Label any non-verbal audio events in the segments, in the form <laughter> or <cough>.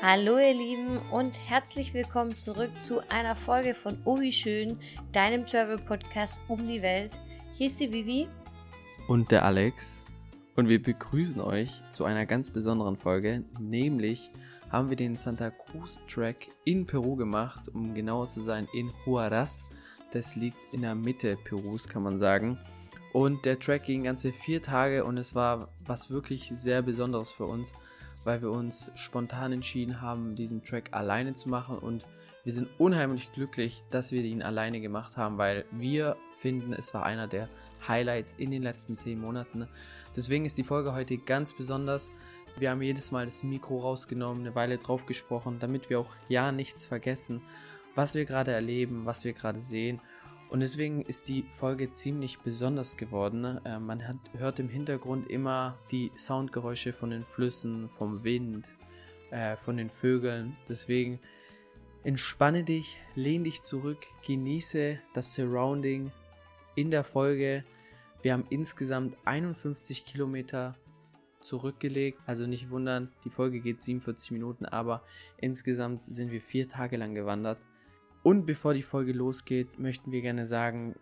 Hallo ihr Lieben und herzlich willkommen zurück zu einer Folge von wie schön, deinem Travel Podcast um die Welt. Hier ist die Vivi und der Alex und wir begrüßen euch zu einer ganz besonderen Folge, nämlich haben wir den Santa Cruz Track in Peru gemacht, um genauer zu sein in Huaraz. Das liegt in der Mitte Perus, kann man sagen. Und der Track ging ganze vier Tage und es war was wirklich sehr Besonderes für uns, weil wir uns spontan entschieden haben, diesen Track alleine zu machen und wir sind unheimlich glücklich, dass wir ihn alleine gemacht haben, weil wir finden, es war einer der Highlights in den letzten zehn Monaten. Deswegen ist die Folge heute ganz besonders. Wir haben jedes Mal das Mikro rausgenommen, eine Weile drauf gesprochen, damit wir auch ja nichts vergessen, was wir gerade erleben, was wir gerade sehen und deswegen ist die Folge ziemlich besonders geworden. Äh, man hat, hört im Hintergrund immer die Soundgeräusche von den Flüssen, vom Wind, äh, von den Vögeln. Deswegen entspanne dich, lehn dich zurück, genieße das Surrounding in der Folge. Wir haben insgesamt 51 Kilometer zurückgelegt. Also nicht wundern, die Folge geht 47 Minuten, aber insgesamt sind wir vier Tage lang gewandert. Und bevor die Folge losgeht, möchten wir gerne sagen,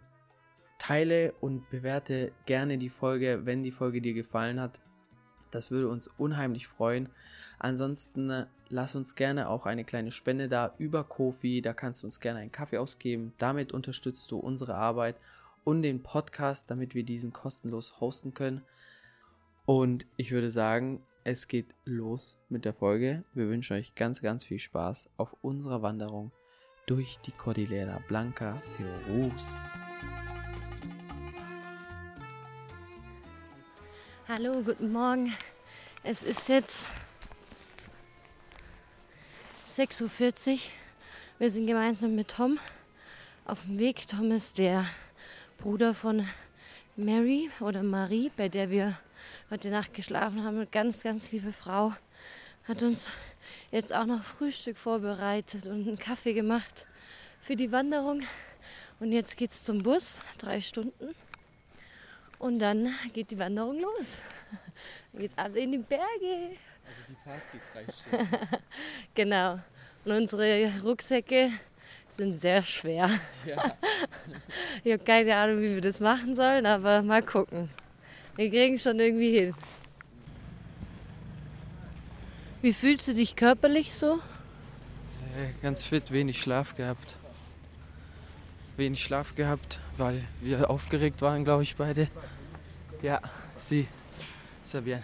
teile und bewerte gerne die Folge, wenn die Folge dir gefallen hat. Das würde uns unheimlich freuen. Ansonsten äh, lass uns gerne auch eine kleine Spende da über Kofi. Da kannst du uns gerne einen Kaffee ausgeben. Damit unterstützt du unsere Arbeit und den Podcast, damit wir diesen kostenlos hosten können. Und ich würde sagen, es geht los mit der Folge. Wir wünschen euch ganz, ganz viel Spaß auf unserer Wanderung durch die Cordillera Blanca Perus. Hallo, guten Morgen. Es ist jetzt 6.40 Uhr. Wir sind gemeinsam mit Tom auf dem Weg. Tom ist der Bruder von Mary oder Marie, bei der wir heute Nacht geschlafen haben. Eine ganz, ganz liebe Frau. Hat uns jetzt auch noch Frühstück vorbereitet und einen Kaffee gemacht für die Wanderung. Und jetzt geht es zum Bus, drei Stunden. Und dann geht die Wanderung los. <laughs> Dann geht ab in die Berge. Also die Fahrt geht drei <laughs> Stunden. genau. Und unsere Rucksäcke sind sehr schwer. Ja. <laughs> ich habe keine Ahnung, wie wir das machen sollen, aber mal gucken. Wir kriegen es schon irgendwie hin. Wie fühlst du dich körperlich so? Äh, ganz fit, wenig Schlaf gehabt. Wenig Schlaf gehabt, weil wir aufgeregt waren, glaube ich, beide. Ja, sie, Sabian.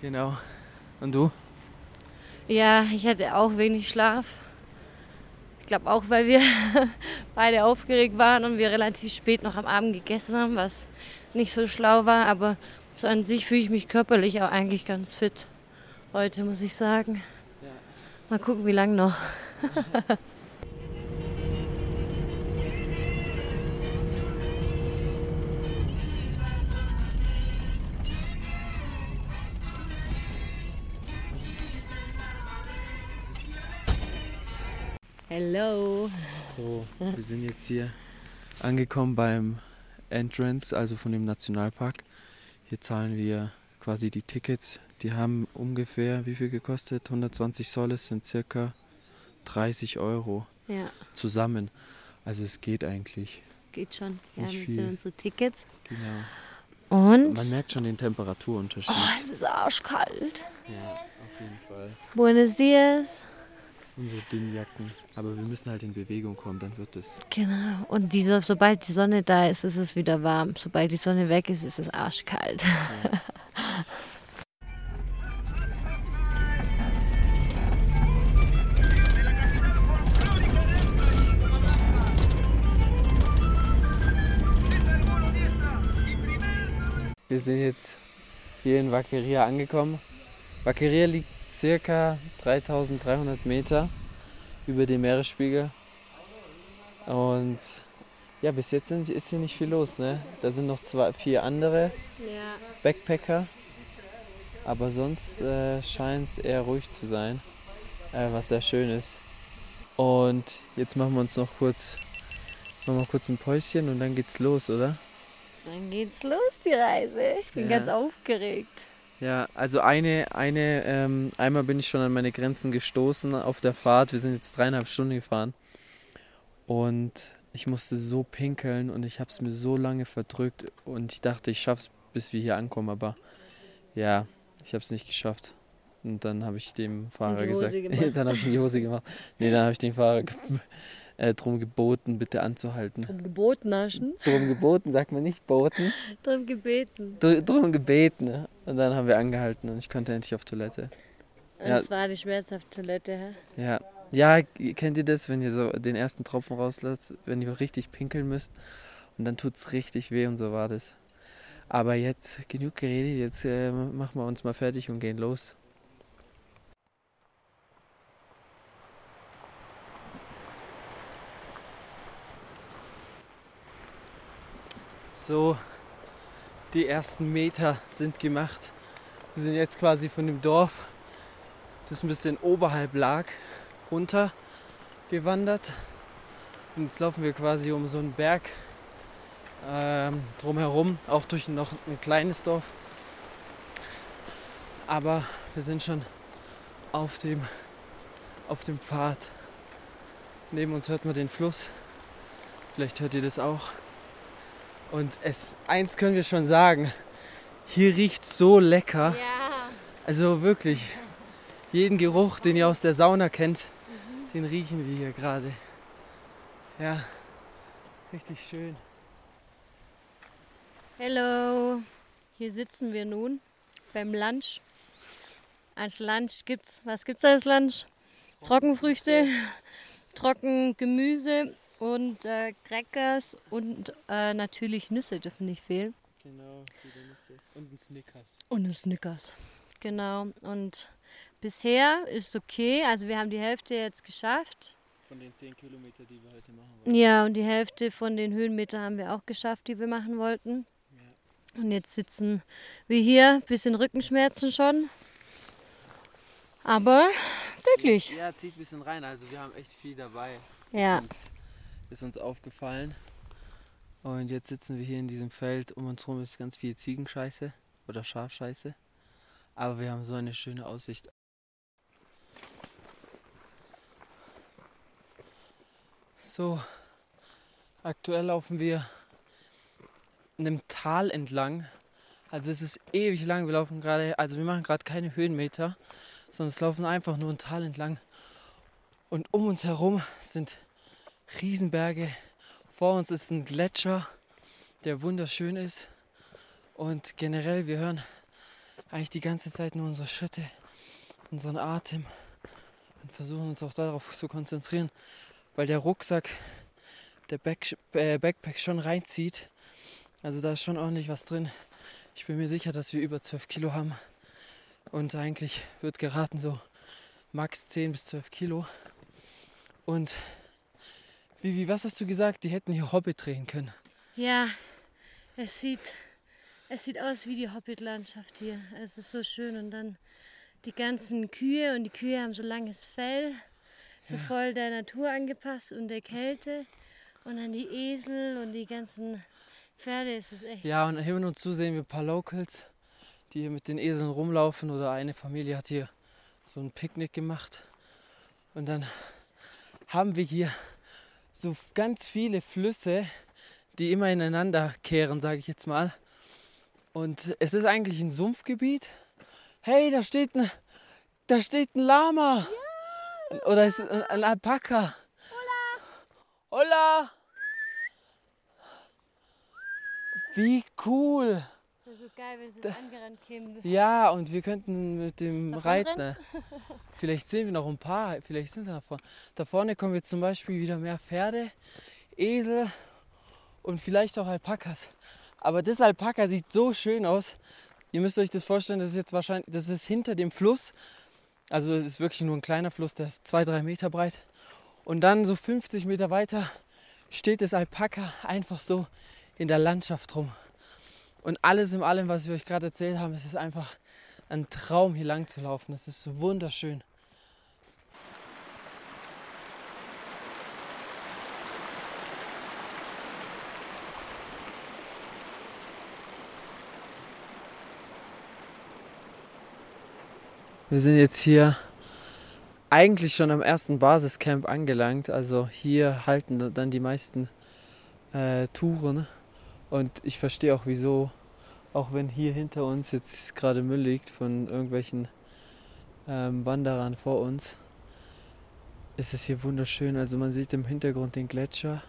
Genau. Und du? Ja, ich hatte auch wenig Schlaf. Ich glaube auch, weil wir <laughs> beide aufgeregt waren und wir relativ spät noch am Abend gegessen haben, was nicht so schlau war. Aber so an sich fühle ich mich körperlich auch eigentlich ganz fit heute, muss ich sagen. Ja. Mal gucken, wie lange noch. Hello. So, wir sind jetzt hier angekommen beim Entrance, also von dem Nationalpark. Hier zahlen wir quasi die Tickets die haben ungefähr, wie viel gekostet? 120 Soles sind circa 30 Euro ja. zusammen. Also es geht eigentlich. Geht schon. Ja, das sind unsere Tickets. Genau. Und? Man merkt schon den Temperaturunterschied. Oh, es ist arschkalt. Ja, auf jeden Fall. Buenos dias. Unsere dünnen Jacken. Aber wir müssen halt in Bewegung kommen, dann wird es. Genau. Und diese, sobald die Sonne da ist, ist es wieder warm. Sobald die Sonne weg ist, ist es arschkalt. Ja. Wir sind jetzt hier in Vaqueria angekommen. Vaqueria liegt circa 3300 Meter über dem Meeresspiegel. Und ja, bis jetzt sind, ist hier nicht viel los. Ne? Da sind noch zwei, vier andere ja. Backpacker. Aber sonst äh, scheint es eher ruhig zu sein, äh, was sehr schön ist. Und jetzt machen wir uns noch kurz, machen wir kurz ein Päuschen und dann geht's los, oder? Dann geht's los, die Reise. Ich bin ja. ganz aufgeregt. Ja, also eine, eine, ähm, einmal bin ich schon an meine Grenzen gestoßen auf der Fahrt. Wir sind jetzt dreieinhalb Stunden gefahren. Und ich musste so pinkeln und ich habe es mir so lange verdrückt und ich dachte, ich schaff's, bis wir hier ankommen, aber ja, ich habe es nicht geschafft. Und dann habe ich dem Fahrer gesagt, <laughs> dann habe ich in die Hose gemacht. Nee, dann habe ich dem Fahrer äh, drum geboten, bitte anzuhalten. Drum geboten naschen? Drum geboten, sagt man nicht boten. <laughs> drum gebeten. Dr drum gebeten. Ne? Und dann haben wir angehalten und ich konnte endlich auf Toilette. Das ja. war die schmerzhafte Toilette, hä? Ja. Ja, kennt ihr das, wenn ihr so den ersten Tropfen rauslasst, wenn ihr richtig pinkeln müsst und dann tut es richtig weh und so war das. Aber jetzt genug geredet, jetzt äh, machen wir uns mal fertig und gehen los. So, die ersten Meter sind gemacht. Wir sind jetzt quasi von dem Dorf, das ein bisschen oberhalb lag, runter gewandert. Und jetzt laufen wir quasi um so einen Berg ähm, drumherum, auch durch noch ein kleines Dorf. Aber wir sind schon auf dem, auf dem Pfad. Neben uns hört man den Fluss. Vielleicht hört ihr das auch. Und es, eins können wir schon sagen, hier riecht so lecker. Ja. Also wirklich, jeden Geruch, den ihr aus der Sauna kennt, den riechen wir hier gerade. Ja, richtig schön. Hallo, hier sitzen wir nun beim Lunch. Als Lunch gibt's, was gibt's als Lunch? Trockenfrüchte, Trockengemüse und äh, Crackers und äh, natürlich Nüsse dürfen nicht fehlen. Genau, viele Nüsse. Und ein Snickers. Und ein Snickers. Genau. Und Bisher ist okay, also wir haben die Hälfte jetzt geschafft. Von den 10 Kilometern, die wir heute machen wollten. Ja, und die Hälfte von den Höhenmetern haben wir auch geschafft, die wir machen wollten. Ja. Und jetzt sitzen wir hier, bisschen Rückenschmerzen schon. Aber wirklich. Ja, zieht ein bisschen rein, also wir haben echt viel dabei. Ja. Uns, ist uns aufgefallen. Und jetzt sitzen wir hier in diesem Feld. Um uns herum ist ganz viel Ziegenscheiße oder Schafscheiße. Aber wir haben so eine schöne Aussicht So, aktuell laufen wir in einem Tal entlang. Also es ist ewig lang. Wir laufen gerade, also wir machen gerade keine Höhenmeter, sondern es laufen einfach nur ein Tal entlang. Und um uns herum sind Riesenberge. Vor uns ist ein Gletscher, der wunderschön ist. Und generell, wir hören eigentlich die ganze Zeit nur unsere Schritte, unseren Atem und versuchen uns auch darauf zu konzentrieren, weil der Rucksack, der Back, äh, Backpack schon reinzieht. Also da ist schon ordentlich was drin. Ich bin mir sicher, dass wir über 12 Kilo haben. Und eigentlich wird geraten so max 10 bis 12 Kilo. Und Vivi, was hast du gesagt? Die hätten hier Hobbit drehen können. Ja, es sieht, es sieht aus wie die Hobbit-Landschaft hier. Es ist so schön und dann die ganzen Kühe und die Kühe haben so langes Fell so voll der Natur angepasst und der Kälte. Und dann die Esel und die ganzen Pferde ist es echt. Ja, und hin und zu sehen wir ein paar Locals, die hier mit den Eseln rumlaufen. Oder eine Familie hat hier so ein Picknick gemacht. Und dann haben wir hier so ganz viele Flüsse, die immer ineinander kehren, sage ich jetzt mal. Und es ist eigentlich ein Sumpfgebiet. Hey, da steht ein, da steht ein Lama. Ja. Oder ist ein, ein Alpaka? Hola! Hola! Wie cool! Ist so geil, wenn sie angerannt kämen. Ja, und wir könnten mit dem Davon reiten. <laughs> Vielleicht sehen wir noch ein paar, vielleicht sind da vorne. Da vorne kommen jetzt zum Beispiel wieder mehr Pferde, Esel und vielleicht auch Alpakas. Aber das Alpaka sieht so schön aus. Ihr müsst euch das vorstellen, das ist jetzt wahrscheinlich, das ist hinter dem Fluss also es ist wirklich nur ein kleiner Fluss, der ist zwei, drei Meter breit. Und dann so 50 Meter weiter steht das Alpaka einfach so in der Landschaft rum. Und alles in allem, was wir euch gerade erzählt haben, es ist einfach ein Traum, hier lang zu laufen. Es ist wunderschön. Wir sind jetzt hier eigentlich schon am ersten Basiscamp angelangt. Also hier halten dann die meisten äh, Touren. Und ich verstehe auch wieso, auch wenn hier hinter uns jetzt gerade Müll liegt von irgendwelchen ähm, Wanderern vor uns, ist es hier wunderschön. Also man sieht im Hintergrund den Gletscher.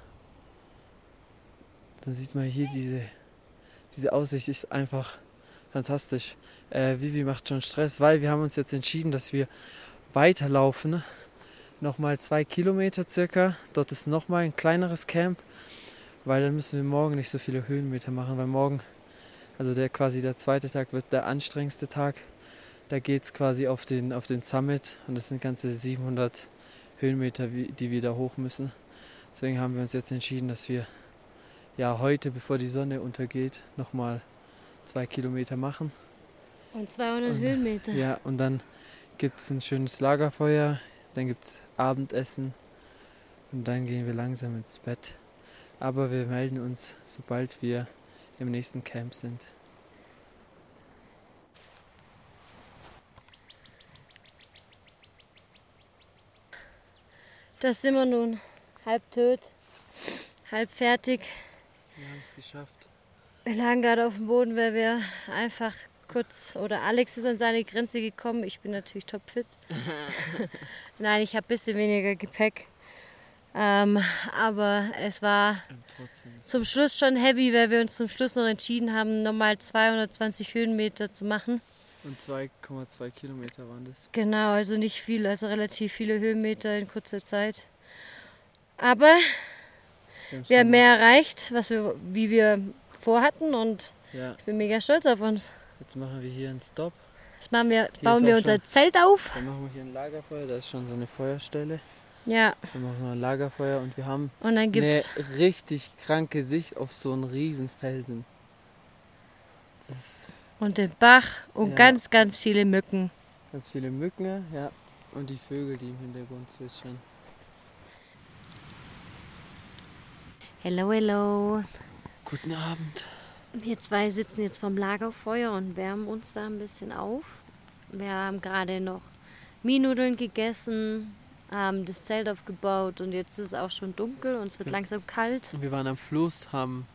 Dann sieht man hier diese, diese Aussicht ist einfach fantastisch. Äh, Vivi macht schon Stress, weil wir haben uns jetzt entschieden, dass wir weiterlaufen. Nochmal zwei Kilometer circa. Dort ist nochmal ein kleineres Camp, weil dann müssen wir morgen nicht so viele Höhenmeter machen, weil morgen, also der quasi der zweite Tag wird der anstrengendste Tag. Da geht es quasi auf den, auf den Summit und das sind ganze 700 Höhenmeter, die wir da hoch müssen. Deswegen haben wir uns jetzt entschieden, dass wir ja heute, bevor die Sonne untergeht, nochmal zwei Kilometer machen. Und 200 und, Höhenmeter. Ja, und dann gibt es ein schönes Lagerfeuer, dann gibt es Abendessen und dann gehen wir langsam ins Bett. Aber wir melden uns, sobald wir im nächsten Camp sind. Das sind wir nun. Halb tot, halb fertig. Wir haben es geschafft. Wir lagen gerade auf dem Boden, weil wir einfach kurz, oder Alex ist an seine Grenze gekommen. Ich bin natürlich topfit. <laughs> Nein, ich habe ein bisschen weniger Gepäck. Ähm, aber es war zum Schluss schon heavy, weil wir uns zum Schluss noch entschieden haben, nochmal 220 Höhenmeter zu machen. Und 2,2 Kilometer waren das. Genau, also nicht viel, also relativ viele Höhenmeter in kurzer Zeit. Aber wir, wir haben mehr erreicht, was wir, wie wir vorhatten und ja. ich bin mega stolz auf uns. Jetzt machen wir hier einen Stop. Jetzt machen wir, bauen wir unser Zelt auf. Dann machen wir hier ein Lagerfeuer, da ist schon so eine Feuerstelle. Ja. Dann machen wir ein Lagerfeuer und wir haben und eine richtig kranke Sicht auf so einen riesen Felsen. und den Bach und ja. ganz, ganz viele Mücken. Ganz viele Mücken, ja. Und die Vögel, die im Hintergrund zwitschern. Hello, hello. Guten Abend. Wir zwei sitzen jetzt vom Lagerfeuer und wärmen uns da ein bisschen auf. Wir haben gerade noch Minudeln gegessen, haben das Zelt aufgebaut und jetzt ist es auch schon dunkel und es wird ja. langsam kalt. Wir waren am Fluss, haben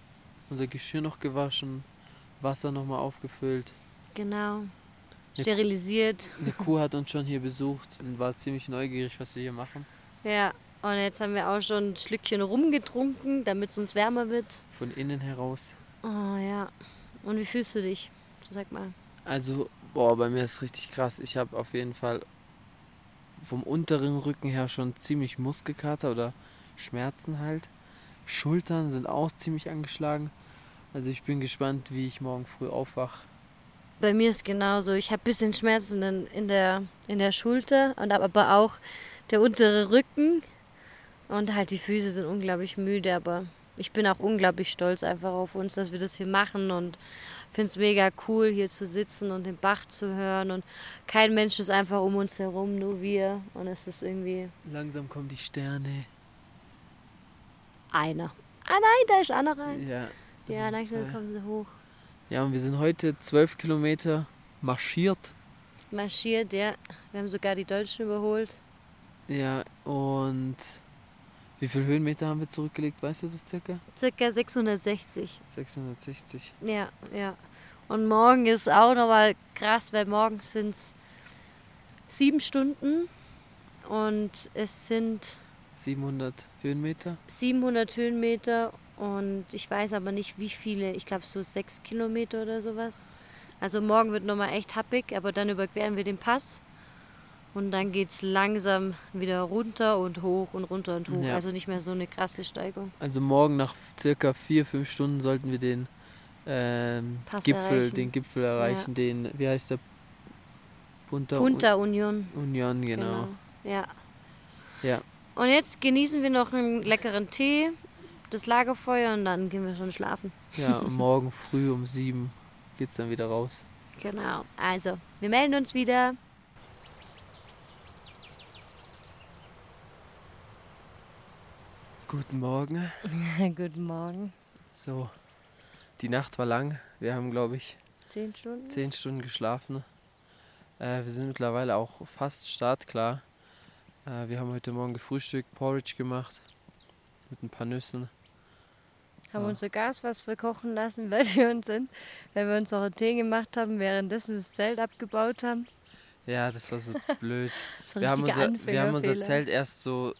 unser Geschirr noch gewaschen, Wasser nochmal aufgefüllt. Genau. Sterilisiert. Eine Kuh hat uns schon hier besucht und war ziemlich neugierig, was wir hier machen. Ja, und jetzt haben wir auch schon ein Schlückchen rumgetrunken, damit es uns wärmer wird. Von innen heraus. Oh ja. Und wie fühlst du dich? Sag mal. Also, boah, bei mir ist es richtig krass. Ich habe auf jeden Fall vom unteren Rücken her schon ziemlich Muskelkater oder Schmerzen halt. Schultern sind auch ziemlich angeschlagen. Also ich bin gespannt, wie ich morgen früh aufwache. Bei mir ist genauso. Ich habe ein bisschen Schmerzen in der, in der Schulter und aber auch der untere Rücken. Und halt die Füße sind unglaublich müde, aber ich bin auch unglaublich stolz einfach auf uns, dass wir das hier machen und finde es mega cool, hier zu sitzen und den Bach zu hören und kein Mensch ist einfach um uns herum, nur wir und es ist irgendwie... Langsam kommen die Sterne. Einer. Ah nein, da ist einer rein. Ja. Ja, langsam zwei. kommen sie hoch. Ja, und wir sind heute zwölf Kilometer marschiert. Marschiert, ja. Wir haben sogar die Deutschen überholt. Ja, und wie viele Höhenmeter haben wir zurückgelegt, weißt du das circa? Circa 660. 660. Ja, ja. Und morgen ist auch nochmal krass, weil morgens sind es sieben Stunden und es sind 700 Höhenmeter. 700 Höhenmeter und ich weiß aber nicht wie viele, ich glaube so sechs Kilometer oder sowas. Also morgen wird nochmal echt happig, aber dann überqueren wir den Pass und dann geht es langsam wieder runter und hoch und runter und hoch. Ja. Also nicht mehr so eine krasse Steigung. Also morgen nach circa vier, fünf Stunden sollten wir den ähm, Gipfel, erreichen. den Gipfel erreichen, ja. den, wie heißt der? Punta, Punta Union. Union, genau. genau. Ja. Ja. Und jetzt genießen wir noch einen leckeren Tee, das Lagerfeuer und dann gehen wir schon schlafen. Ja, <laughs> morgen früh um sieben geht es dann wieder raus. Genau. Also, wir melden uns wieder. Guten Morgen. <laughs> Guten Morgen. So, die Nacht war lang. Wir haben, glaube ich, zehn Stunden. zehn Stunden geschlafen. Äh, wir sind mittlerweile auch fast startklar. Äh, wir haben heute Morgen gefrühstückt, Porridge gemacht mit ein paar Nüssen. Haben Ja. unser Gas was verkochen lassen, <laughs> weil wir uns sind, weil wir uns auch einen Tee gemacht haben, währenddessen das Zelt abgebaut haben. Ja, das war so <laughs> blöd. Das war Wir haben, unser, wir haben unser. Zelt erst so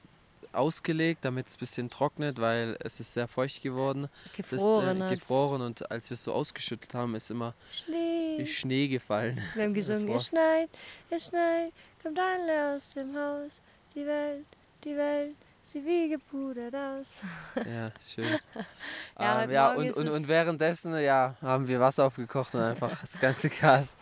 ausgelegt, damit es ein bisschen trocknet, weil es ist sehr feucht geworden. Das, gefroren. äh, hat's. gefroren und als wir es so ausgeschüttet haben, ist immer Schnee. Schnee gefallen. Wir haben gesungen, es schneit, es schneit, kommt alle aus dem Haus. Die Welt, die Welt, sie wie gepudert aus. Ja, schön. <laughs> Ja, ähm, ja und, ist und, und währenddessen ja, haben wir Wasser aufgekocht und einfach das ganze Gas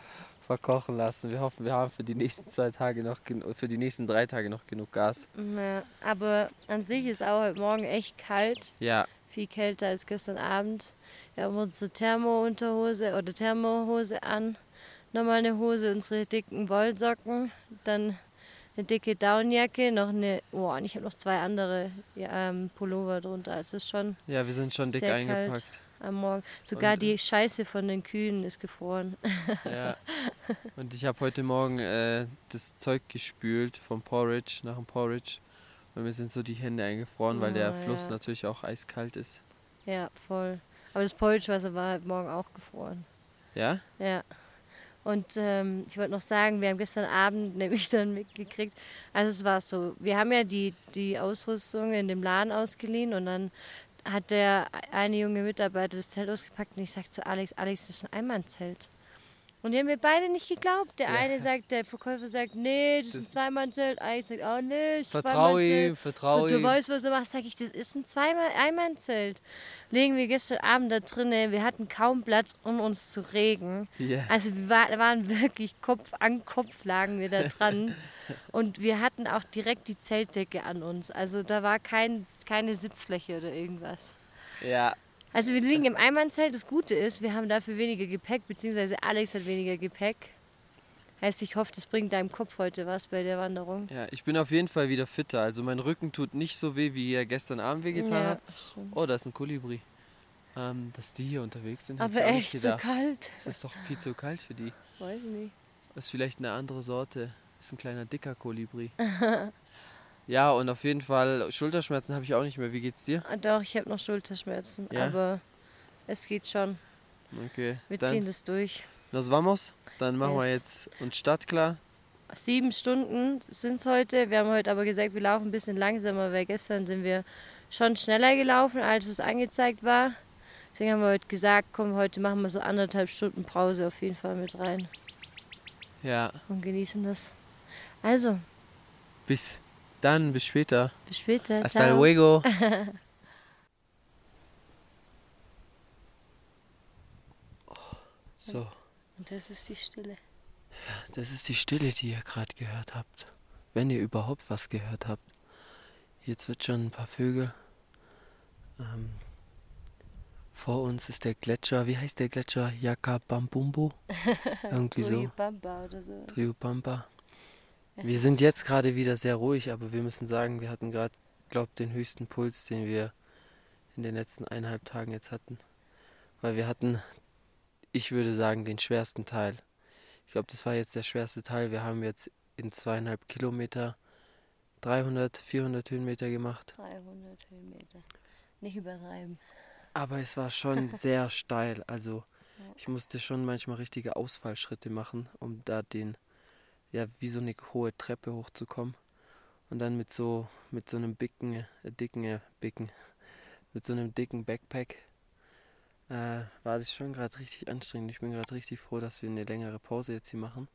verkochen lassen. Wir hoffen, wir haben für die nächsten zwei Tage noch für die nächsten drei Tage noch genug Gas. Ja, aber an sich ist auch heute Morgen echt kalt. Ja, Viel kälter als gestern Abend. Wir haben unsere Thermo-Unterhose oder Thermohose an. Nochmal eine Hose, unsere dicken Wollsocken. Dann eine dicke Downjacke, noch eine, oh, und ich habe noch zwei andere ja, ähm, Pullover drunter. Es ist schon ja, wir sind schon dick kalt. eingepackt. Am Morgen. Sogar Und, äh, die Scheiße von den Kühen ist gefroren. Ja. Und ich habe heute Morgen äh, das Zeug gespült vom Porridge, nach dem Porridge. Und mir sind so die Hände eingefroren, weil der Oh, Fluss ja. natürlich auch eiskalt ist. Ja, voll. Aber das Porridgewasser war heute Morgen auch gefroren. Ja? Ja. Und ähm, ich wollte noch sagen, wir haben gestern Abend <laughs> nämlich dann mitgekriegt, also es war so, wir haben ja die, die Ausrüstung in dem Laden ausgeliehen und dann hat der eine junge Mitarbeiter das Zelt ausgepackt und ich sagte zu Alex, Alex, das ist ein Einmannzelt. Und die haben mir beide nicht geglaubt. Der Ja. eine sagt, der Verkäufer sagt, nee, das ist ein Das- Zweimannzelt. Alex sagt, oh nee, das ist ein Vertrau Zweimannzelt. ihm, vertrau Und du ihm. weißt, was er macht, sag ich, das ist ein Zweimal Einmannzelt. Legen wir gestern Abend da drinnen, wir hatten kaum Platz, um uns zu regen. Ja. Also wir war, waren wirklich Kopf an Kopf lagen wir da dran. <laughs> Und wir hatten auch direkt die Zeltdecke an uns. Also da war kein, keine Sitzfläche oder irgendwas. ja, Also wir liegen im Einmannzelt. Das Gute ist, wir haben dafür weniger Gepäck, beziehungsweise Alex hat weniger Gepäck. Heißt, ich hoffe, das bringt deinem Kopf heute was bei der Wanderung. ja, ich bin auf jeden Fall wieder fitter. Also mein Rücken tut nicht so weh, wie er gestern Abend wehgetan hat. stimmt. Oh, da ist ein Kolibri. Ähm, dass die hier unterwegs sind, hätte Aber echt nicht so kalt. Es ist doch viel zu kalt für die. Weiß ich nicht. Das ist vielleicht eine andere Sorte. Das ist ein kleiner dicker Kolibri. <laughs> ja, und auf jeden Fall Schulterschmerzen habe ich auch nicht mehr. Wie geht's dir? Ah, Doch, ich habe noch Schulterschmerzen, Ja? aber es geht schon. Okay. Wir Dann ziehen das durch. nos vamos. Dann machen wir Yes. jetzt uns startklar. Sieben Stunden sind es heute. Wir haben heute aber gesagt, wir laufen ein bisschen langsamer, weil gestern sind wir schon schneller gelaufen, als es angezeigt war. Deswegen haben wir heute gesagt, komm, heute machen wir so anderthalb Stunden Pause auf jeden Fall mit rein Ja, und genießen das. Also, bis dann, bis später. bis später. Hasta Ciao. luego. <laughs> So, Und das ist die Stille. das ist die Stille, die ihr gerade gehört habt. Wenn ihr überhaupt was gehört habt. Hier zwitschern ein paar Vögel. Ähm, vor uns ist der Gletscher. Wie heißt der Gletscher? Yakabambumbu? <laughs> Irgendwie so. Bamba oder so. Triubamba. Wir sind jetzt gerade wieder sehr ruhig, aber wir müssen sagen, wir hatten gerade, glaube den höchsten Puls, den wir in den letzten eineinhalb Tagen jetzt hatten. Weil wir hatten, ich würde sagen, den schwersten Teil. Ich glaube, das war jetzt der schwerste Teil. Wir haben jetzt in zweieinhalb Kilometer 300, 400 Höhenmeter gemacht. 300 Höhenmeter. Nicht übertreiben. Aber es war <laughs> schon sehr steil. Also ich musste schon manchmal richtige Ausfallschritte machen, um da den, ja, wie so eine hohe Treppe hochzukommen. Und dann mit so, mit so einem dicken, äh, dicken, äh, dicken, mit so einem dicken Backpack äh, war das schon gerade richtig anstrengend. Ich bin gerade richtig froh, dass wir eine längere Pause jetzt hier machen.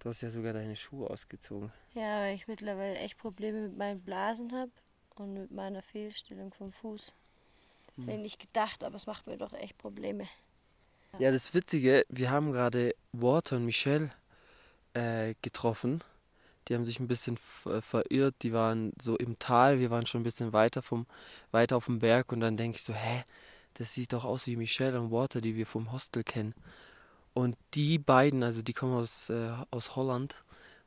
Du hast ja sogar deine Schuhe ausgezogen. Ja, weil ich mittlerweile echt Probleme mit meinen Blasen habe und mit meiner Fehlstellung vom Fuß. Hm. Hätte ich nicht gedacht, aber es macht mir doch echt Probleme. Ja, das Witzige, wir haben gerade Walter und Michelle äh, getroffen. Die haben sich ein bisschen äh, verirrt. Die waren so im Tal. Wir waren schon ein bisschen weiter vom weiter auf dem Berg und dann denke ich so, hä, das sieht doch aus wie Michelle und Walter, die wir vom Hostel kennen. Und die beiden, also die kommen aus, äh, aus Holland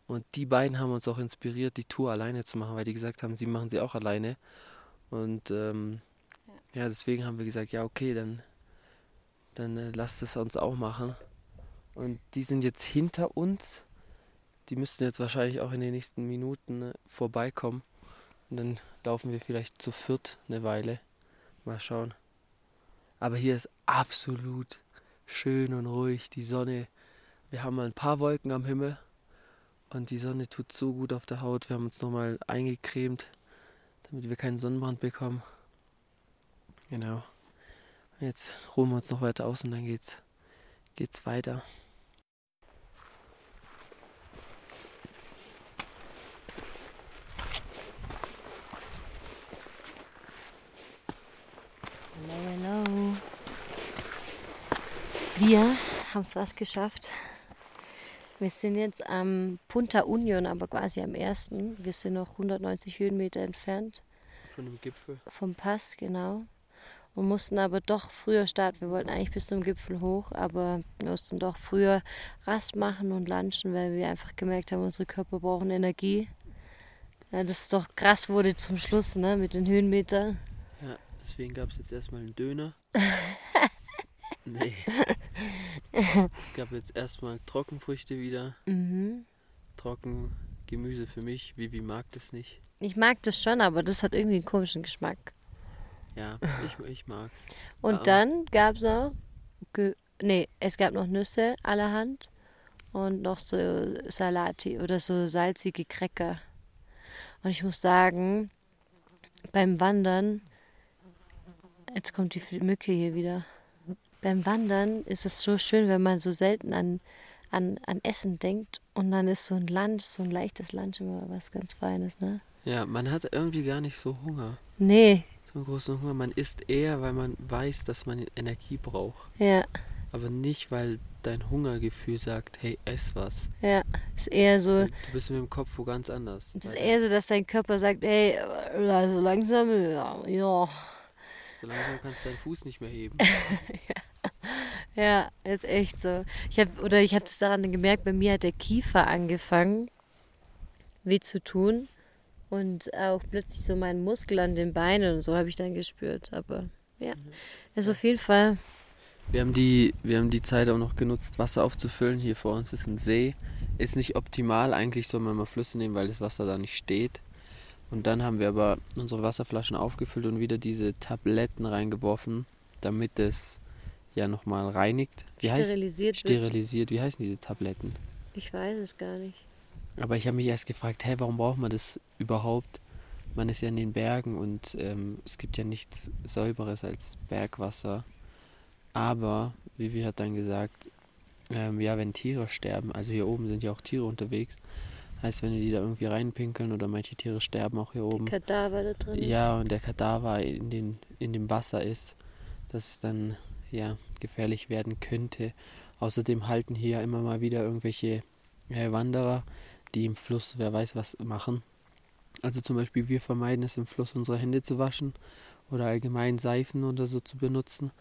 und die beiden haben uns auch inspiriert, die Tour alleine zu machen, weil die gesagt haben, sie machen sie auch alleine. Und ähm, ja, deswegen haben wir gesagt, ja okay, dann dann äh, lasst es uns auch machen. Und die sind jetzt hinter uns die müssten jetzt wahrscheinlich auch in den nächsten Minuten äh, vorbeikommen. Und dann laufen wir vielleicht zu viert eine Weile. Mal schauen. Aber hier ist absolut schön und ruhig. Die Sonne. Wir haben mal ein paar Wolken am Himmel. Und die Sonne tut so gut auf der Haut. Wir haben uns nochmal eingecremt, damit wir keinen Sonnenbrand bekommen. Genau. Jetzt ruhen wir uns noch weiter aus und dann geht's, geht's weiter. Hello, hello. Wir haben es was geschafft. Wir sind jetzt am Punta Union, aber quasi am ersten. Wir sind noch 190 Höhenmeter entfernt. Von dem Gipfel? Vom Pass, genau. Und mussten aber doch früher starten. Wir wollten eigentlich bis zum Gipfel hoch, aber wir mussten doch früher Rast machen und lunchen, weil wir einfach gemerkt haben, unsere Körper brauchen Energie. Ja, das ist doch krass wurde zum Schluss, ne, mit den Höhenmetern. Ja, deswegen gab es jetzt erstmal einen Döner. <laughs> nee. <laughs> Es gab jetzt erstmal Trockenfrüchte wieder. Mhm. Trockengemüse für mich. Vivi mag das nicht. Ich mag das schon, aber das hat irgendwie einen komischen Geschmack. Ja, ich, ich mag's. Und Ah. dann gab es noch, Ge nee, es gab noch Nüsse allerhand und noch so Salati oder so salzige Cracker. Und ich muss sagen, beim Wandern, jetzt kommt die Mücke hier wieder. Beim Wandern ist es so schön, wenn man so selten an, an, an Essen denkt und dann ist so ein Lunch, so ein leichtes Lunch immer was ganz Feines, ne? Ja, man hat irgendwie gar nicht so Hunger. Nee, So einen großen Hunger. Man isst eher, weil man weiß, dass man Energie braucht. ja, Aber nicht, weil dein Hungergefühl sagt, hey, ess was. ja. Ist eher so, Du bist mit dem Kopf wo ganz anders. Es ist eher so, dass dein Körper sagt, ey, also langsam, ja, ja, So langsam kannst du deinen Fuß nicht mehr heben. <laughs> ja, ist echt so. Ich hab, oder ich habe es daran gemerkt, bei mir hat der Kiefer angefangen, weh zu tun und auch plötzlich so mein Muskel an den Beinen und so habe ich dann gespürt. Aber ja, ist auf jeden Fall, Wir haben, die, wir haben die Zeit auch noch genutzt, Wasser aufzufüllen. Hier vor uns ist ein See. Ist nicht optimal, eigentlich soll man mal Flüsse nehmen, weil das Wasser da nicht steht. Und dann haben wir aber unsere Wasserflaschen aufgefüllt und wieder diese Tabletten reingeworfen, damit es ja nochmal reinigt. Wie heißt sterilisiert wird. sterilisiert? Wie heißen diese Tabletten? Ich weiß es gar nicht. Aber ich habe mich erst gefragt, hey, warum braucht man das überhaupt? Man ist ja in den Bergen und ähm, es gibt ja nichts Säuberes als Bergwasser. Aber Vivi hat dann gesagt, ähm, ja, wenn Tiere sterben, also hier oben sind ja auch Tiere unterwegs, heißt, wenn die da irgendwie reinpinkeln oder manche Tiere sterben auch hier oben. Kadaver da drin. Ja, und der Kadaver in, den, in dem Wasser ist, dass es dann ja gefährlich werden könnte. Außerdem halten hier immer mal wieder irgendwelche äh, Wanderer, die im Fluss, wer weiß was, machen. Also zum Beispiel wir vermeiden es im Fluss unsere Hände zu waschen oder allgemein Seifen oder so zu benutzen,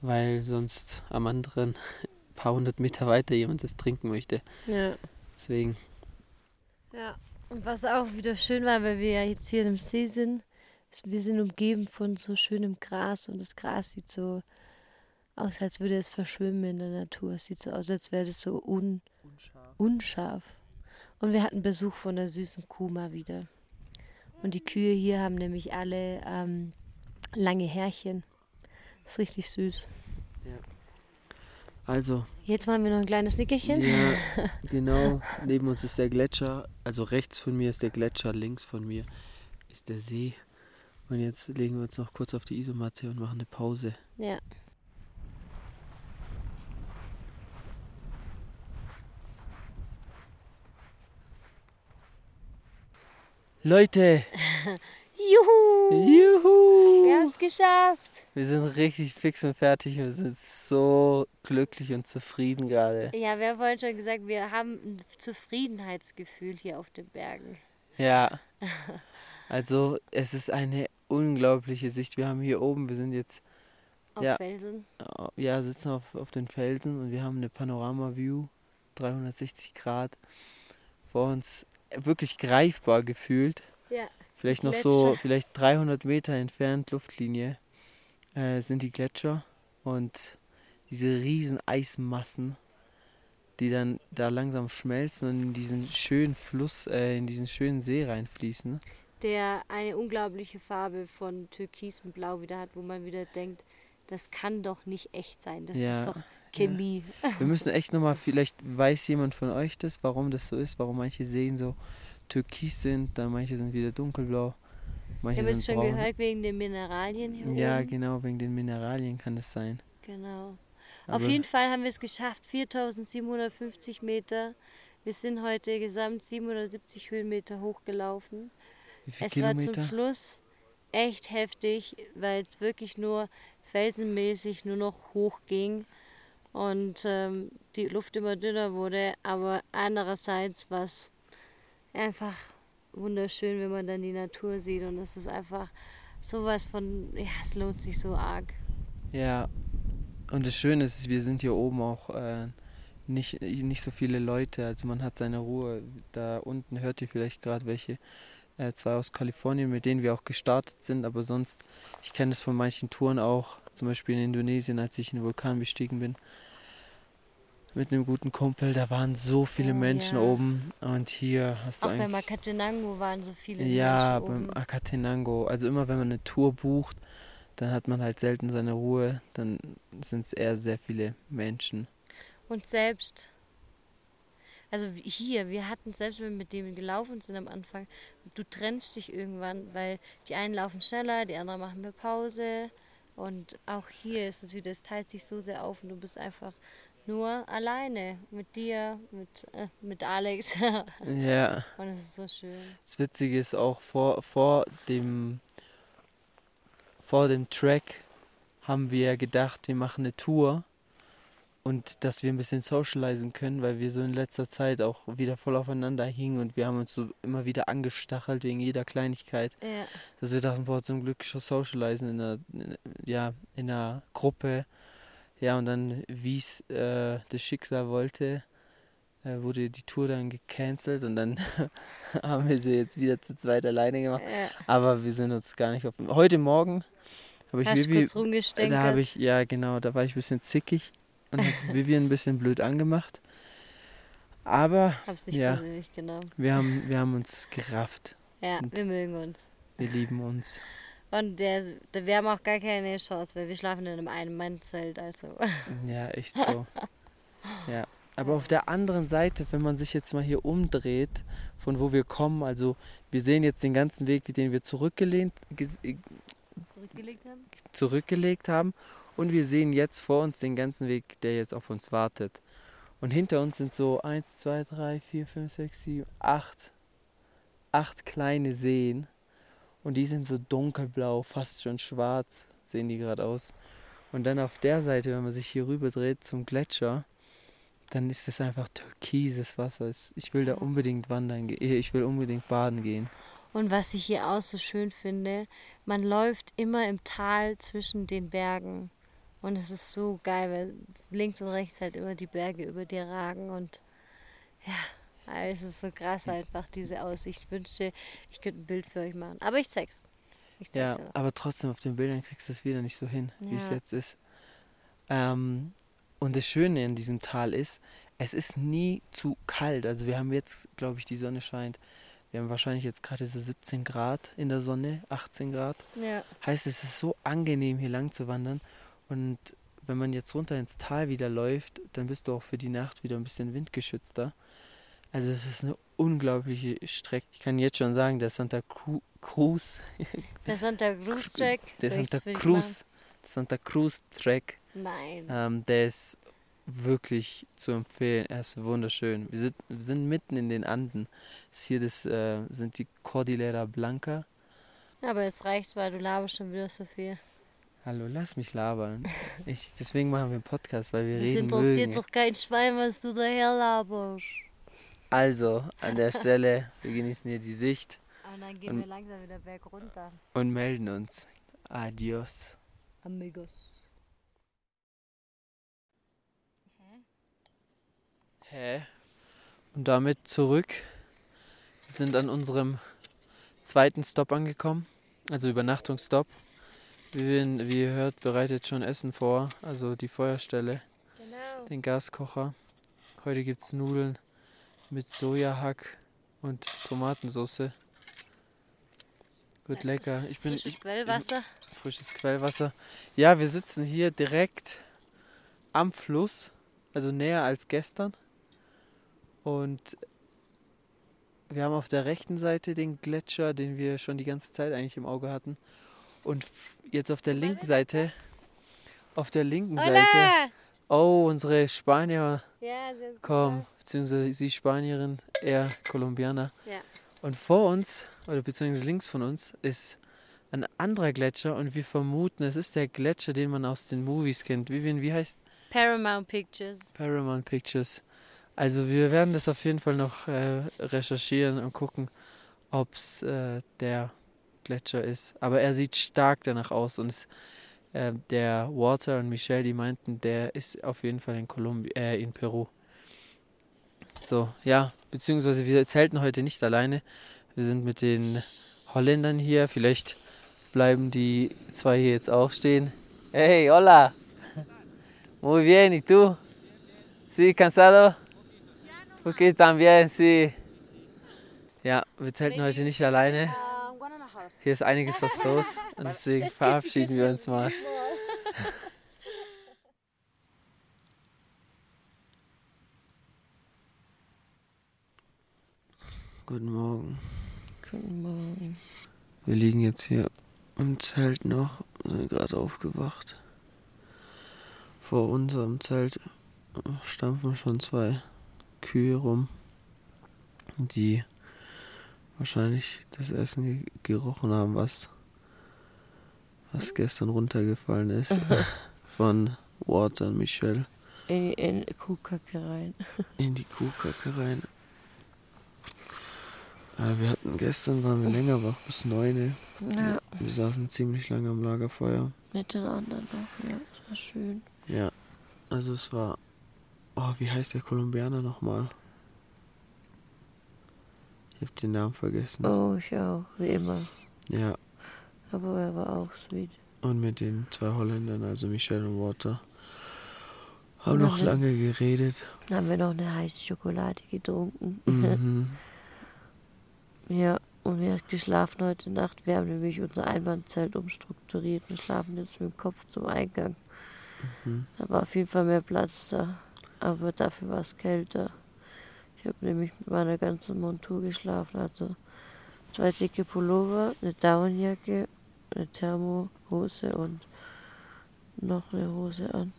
weil sonst am anderen <laughs> paar hundert Meter weiter jemand das trinken möchte. Ja. Deswegen, Ja, und was auch wieder schön war, weil wir ja jetzt hier im See sind, ist, wir sind umgeben von so schönem Gras und das Gras sieht so aus, als würde es verschwimmen in der Natur. Es sieht so aus, als wäre das so un unscharf. Und wir hatten Besuch von der süßen Kuh mal wieder. Und die Kühe hier haben nämlich alle ähm, lange Härchen. Das ist richtig süß. also Jetzt machen wir noch ein kleines Nickerchen. Ja, <laughs> genau. Neben uns ist der Gletscher. Also rechts von mir ist der Gletscher, links von mir ist der See. Und jetzt legen wir uns noch kurz auf die Isomatte und machen eine Pause. Ja. Leute! <laughs> Juhu! Juhu! Wir haben es geschafft! Wir sind richtig fix und fertig. Wir sind so glücklich und zufrieden gerade. Ja, wir haben vorhin schon gesagt, wir haben ein Zufriedenheitsgefühl hier auf den Bergen. Ja. <laughs> Also es ist eine unglaubliche Sicht. Wir haben hier oben, wir sind jetzt, Auf Ja. Felsen. ja, sitzen auf, auf den Felsen und wir haben eine Panorama-View, 360 Grad. Vor uns wirklich greifbar gefühlt. Ja. Vielleicht noch so, Gletscher. vielleicht 300 Meter entfernt, Luftlinie, äh, sind die Gletscher und diese riesen Eismassen. die dann da langsam schmelzen und in diesen schönen Fluss, äh, in diesen schönen See reinfließen. Der eine unglaubliche Farbe von Türkis und Blau wieder hat, wo man wieder denkt, das kann doch nicht echt sein. Das Ja, ist doch Chemie. Wir müssen echt nochmal, vielleicht weiß jemand von euch das, warum das so ist, warum manche Seen so türkis sind, dann manche sind wieder dunkelblau, Wir manche haben es sind schon braun. gehört wegen den Mineralien hier Ja, oben. genau, wegen den Mineralien kann es sein. Genau. Aber Auf jeden Fall haben wir es geschafft, 4750 Meter. Wir sind heute gesamt 770 Höhenmeter hochgelaufen. wie viele Es war Kilometer? zum Schluss echt heftig, weil es wirklich nur felsenmäßig nur noch hoch ging und ähm, die Luft immer dünner wurde. Aber andererseits war es einfach wunderschön, wenn man dann die Natur sieht und es ist einfach sowas von, ja, es lohnt sich so arg. Ja, und das Schöne ist, wir sind hier oben auch äh, nicht, nicht so viele Leute, also man hat seine Ruhe. Da unten hört ihr vielleicht gerade welche, äh, zwei aus Kalifornien, mit denen wir auch gestartet sind, aber sonst, ich kenne das von manchen Touren auch, zum Beispiel in Indonesien, als ich einen Vulkan bestiegen bin. Mit einem guten Kumpel, da waren so viele Oh, Menschen ja. oben und hier hast du Auch eigentlich. Makatenango waren so viele Ja, Menschen beim oben. Akatenango. Also immer wenn man eine Tour bucht, dann hat man halt selten seine Ruhe. Dann sind es eher sehr viele Menschen. Und selbst, also hier, wir hatten selbst, wenn wir mit denen gelaufen sind am Anfang, du trennst dich irgendwann, weil die einen laufen schneller, die anderen machen mehr Pause. Und auch hier ist es wieder, es teilt sich so sehr auf und du bist einfach nur alleine mit dir, mit, äh, mit Alex. <laughs> Ja, und es ist so schön. das Witzige ist auch vor, vor dem vor dem Track haben wir gedacht, wir machen eine Tour und dass wir ein bisschen socialisen können, weil wir so in letzter Zeit auch wieder voll aufeinander hingen und wir haben uns so immer wieder angestachelt wegen jeder Kleinigkeit. Ja, dass wir dachten, boah, zum Glück schon socialisen in einer, in, ja, in einer Gruppe. Ja, und dann, wie es äh, das Schicksal wollte, äh, wurde die Tour dann gecancelt und dann <laughs> haben wir sie jetzt wieder zu zweit alleine gemacht. ja. Aber wir sind uns gar nicht auf. Heute Morgen habe ich Hast Vivi, da habe ich, ja genau, da war ich ein bisschen zickig und habe <laughs> Vivian ein bisschen blöd angemacht. Aber ja. wir haben, wir haben uns gerafft. Ja, wir mögen uns. Wir lieben uns. Und der, der, wir haben auch gar keine Chance, weil wir schlafen in einem Ein-Mann-Zelt, also. <laughs> Ja, echt so. <laughs> Ja. Aber auf der anderen Seite, wenn man sich jetzt mal hier umdreht, von wo wir kommen, also wir sehen jetzt den ganzen Weg, den wir zurückgelehnt, äh, Zurückgelegt haben? zurückgelegt haben und wir sehen jetzt vor uns den ganzen Weg, der jetzt auf uns wartet. Und hinter uns sind so 1, 2, 3, 4, 5, 6, 7, 8, 8 kleine Seen. Und die sind so dunkelblau, fast schon schwarz, sehen die gerade aus. Und dann auf der Seite, wenn man sich hier rüber dreht zum Gletscher, dann ist das einfach türkises Wasser. Ich will da unbedingt wandern gehen. Ich will unbedingt baden gehen. Und was ich hier auch so schön finde, man läuft immer im Tal zwischen den Bergen. Und es ist so geil, weil links und rechts halt immer die Berge über dir ragen. Und ja, es ist so krass einfach, diese Aussicht. Ich wünschte, ich könnte ein Bild für euch machen. Aber ich zeig's. Ich Ja, zeig's aber trotzdem auf den Bildern kriegst du es wieder nicht so hin, wie es Ja. jetzt ist. Ähm, und das Schöne in diesem Tal ist, es ist nie zu kalt. Also wir haben jetzt, glaube ich, die Sonne scheint. Wir haben wahrscheinlich jetzt gerade so 17 Grad in der Sonne, 18 Grad. Ja, Heißt, es ist so angenehm, hier lang zu wandern. Und wenn man jetzt runter ins Tal wieder läuft, dann bist du auch für die Nacht wieder ein bisschen windgeschützter. Also es ist eine unglaubliche Strecke. Ich kann jetzt schon sagen, der Santa Cru Cruz, <laughs> der Santa Cruz Track. der Santa Cruz, der Santa Cruz Track? Nein. ähm, der ist wirklich zu empfehlen. Er ist wunderschön. Wir sind, wir sind mitten in den Anden. Das hier das, äh, sind die Cordillera Blanca. Aber jetzt reicht's, weil du laberst schon wieder so viel. Hallo, lass mich labern. Ich, deswegen machen wir einen Podcast, weil wir Das reden interessiert mögen. doch kein Schwein, was du daher laberst. Also, an der <laughs> Stelle, wir genießen hier die Sicht Und dann gehen Und- wir langsam wieder berg runter. und melden uns. Adios. Amigos. Hä? Und damit zurück. Wir sind an unserem zweiten Stop angekommen, also Übernachtungsstop. Wie, wie ihr hört, bereitet schon Essen vor, also die Feuerstelle, Genau. den Gaskocher. Heute gibt es Nudeln mit Sojahack und Tomatensauce. Wird Ja, lecker. Ich bin Frisches ich, Quellwasser. frisches Quellwasser. Ja, wir sitzen hier direkt am Fluss, also näher als gestern. Und wir haben auf der rechten Seite den Gletscher, den wir schon die ganze Zeit eigentlich im Auge hatten. Und jetzt auf der linken Seite, auf der linken Seite, Hola! Oh, unsere Spanier Ja, kommen, beziehungsweise sie Spanierin, er Kolumbianer. Ja. Und vor uns, oder beziehungsweise links von uns, ist ein anderer Gletscher und wir vermuten, es ist der Gletscher, den man aus den Movies kennt. Vivian, wie heißt Paramount Pictures. Paramount Pictures. Also wir werden das auf jeden Fall noch äh, recherchieren und gucken, ob es äh, der Gletscher ist. Aber er sieht stark danach aus und es, äh, der Walter und Michelle, die meinten, der ist auf jeden Fall in Kolumbi äh, in Peru. So, ja, beziehungsweise wir zelten heute nicht alleine. Wir sind mit den Holländern hier. Vielleicht bleiben die zwei hier jetzt auch stehen. Hey, hola. <laughs> Muy bien, ¿y tú? Sí, cansado? Porque también, sí. Ja, wir zelten heute nicht alleine. Hier ist einiges was los und deswegen verabschieden wir uns mal. Guten Morgen. Guten Morgen. Wir liegen jetzt hier im Zelt noch, sind gerade aufgewacht. Vor unserem Zelt stampfen schon zwei Kühe rum, die wahrscheinlich das Essen ge gerochen haben, was, was gestern runtergefallen ist <laughs> von Walter und Michelle In, in Kuhkacke rein. <laughs> in die Kuhkacke rein. Äh, wir hatten gestern, waren wir länger wach, bis neun. Ja, Wir saßen ziemlich lange am Lagerfeuer. mit den anderen noch. Ja, das war schön. Ja, also es war. Oh, wie heißt der Kolumbianer nochmal? Ich hab den Namen vergessen. Oh, ich auch, wie immer. Ja, Aber er war auch sweet. und mit den zwei Holländern, also Michelle und Walter, haben noch lange geredet. Dann haben wir noch eine heiße Schokolade getrunken. Mhm. <laughs> Ja, und wir haben geschlafen heute Nacht. Wir haben nämlich unser Einbahnzelt umstrukturiert. Wir schlafen jetzt mit dem Kopf zum Eingang. Mhm. Da war auf jeden Fall mehr Platz da. Aber dafür war es kälter. Ich habe nämlich mit meiner ganzen Montur geschlafen. Also zwei dicke Pullover, eine Daunenjacke, eine Thermohose und noch eine Hose an.